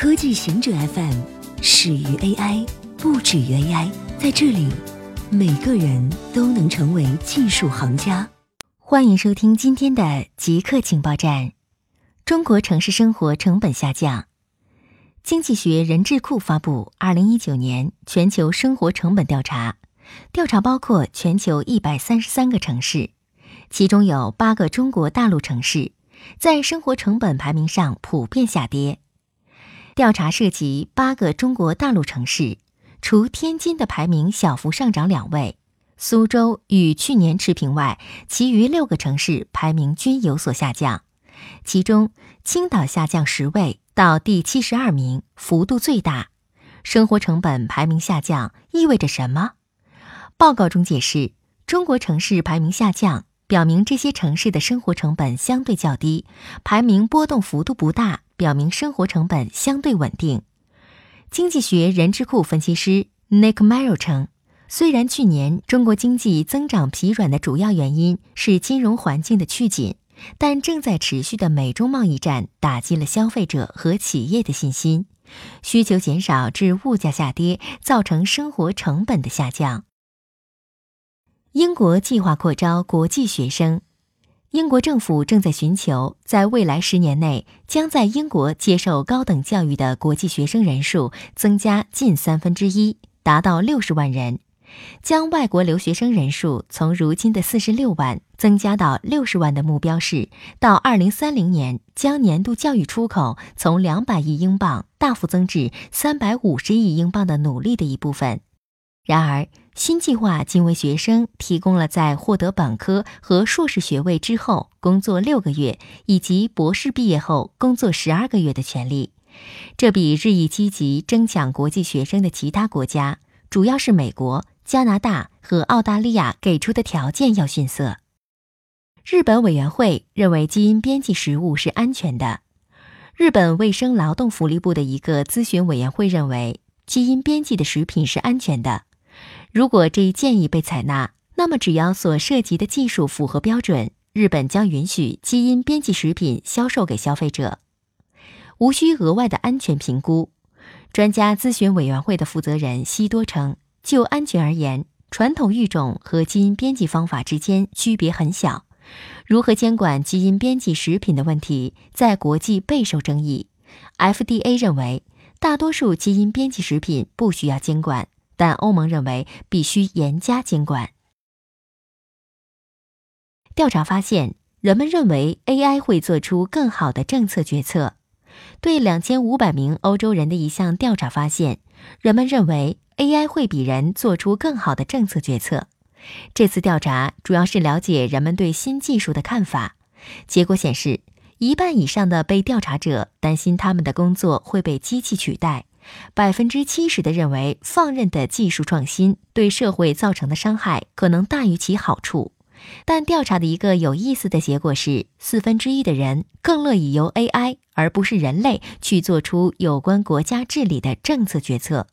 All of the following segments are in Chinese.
科技行者 FM 始于 AI，不止于 AI。在这里，每个人都能成为技术行家。欢迎收听今天的极客情报站。中国城市生活成本下降。经济学人智库发布二零一九年全球生活成本调查，调查包括全球一百三十三个城市，其中有八个中国大陆城市在生活成本排名上普遍下跌。调查涉及八个中国大陆城市，除天津的排名小幅上涨两位，苏州与去年持平外，其余六个城市排名均有所下降。其中，青岛下降十位到第七十二名，幅度最大。生活成本排名下降意味着什么？报告中解释，中国城市排名下降，表明这些城市的生活成本相对较低，排名波动幅度不大。表明生活成本相对稳定。经济学人智库分析师 Nick Merrill 称，虽然去年中国经济增长疲软的主要原因是金融环境的趋紧，但正在持续的美中贸易战打击了消费者和企业的信心，需求减少致物价下跌，造成生活成本的下降。英国计划扩招国际学生。英国政府正在寻求在未来十年内将在英国接受高等教育的国际学生人数增加近三分之一，达到六十万人；将外国留学生人数从如今的四十六万增加到六十万的目标是，到二零三零年将年度教育出口从两百亿英镑大幅增至三百五十亿英镑的努力的一部分。然而，新计划仅为学生提供了在获得本科和硕士学位之后工作六个月，以及博士毕业后工作十二个月的权利。这比日益积极争抢国际学生的其他国家，主要是美国、加拿大和澳大利亚给出的条件要逊色。日本委员会认为基因编辑食物是安全的。日本卫生劳动福利部的一个咨询委员会认为，基因编辑的食品是安全的。如果这一建议被采纳，那么只要所涉及的技术符合标准，日本将允许基因编辑食品销售给消费者，无需额外的安全评估。专家咨询委员会的负责人西多称，就安全而言，传统育种和基因编辑方法之间区别很小。如何监管基因编辑食品的问题在国际备受争议。FDA 认为，大多数基因编辑食品不需要监管。但欧盟认为必须严加监管。调查发现，人们认为 AI 会做出更好的政策决策。对两千五百名欧洲人的一项调查发现，人们认为 AI 会比人做出更好的政策决策。这次调查主要是了解人们对新技术的看法。结果显示，一半以上的被调查者担心他们的工作会被机器取代。百分之七十的认为，放任的技术创新对社会造成的伤害可能大于其好处。但调查的一个有意思的结果是，四分之一的人更乐意由 AI 而不是人类去做出有关国家治理的政策决策。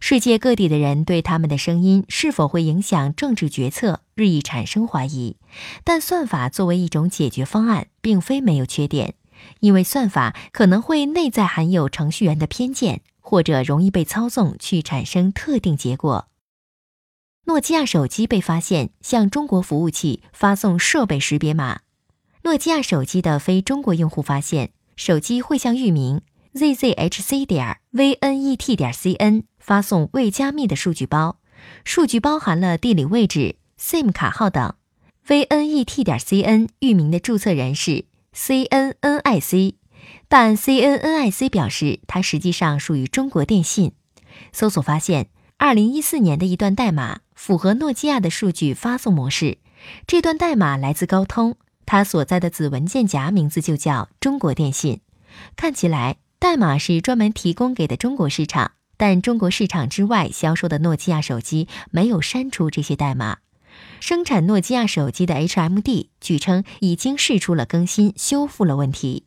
世界各地的人对他们的声音是否会影响政治决策日益产生怀疑。但算法作为一种解决方案，并非没有缺点，因为算法可能会内在含有程序员的偏见。或者容易被操纵去产生特定结果。诺基亚手机被发现向中国服务器发送设备识别码。诺基亚手机的非中国用户发现，手机会向域名 zzhc 点 vnet 点 cn 发送未加密的数据包，数据包含了地理位置、SIM 卡号等。vnet 点 cn 域名的注册人是 cnnic。但 CNNIC 表示，它实际上属于中国电信。搜索发现，二零一四年的一段代码符合诺基亚的数据发送模式。这段代码来自高通，它所在的子文件夹名字就叫中国电信。看起来，代码是专门提供给的中国市场，但中国市场之外销售的诺基亚手机没有删除这些代码。生产诺基亚手机的 HMD 据称已经试出了更新，修复了问题。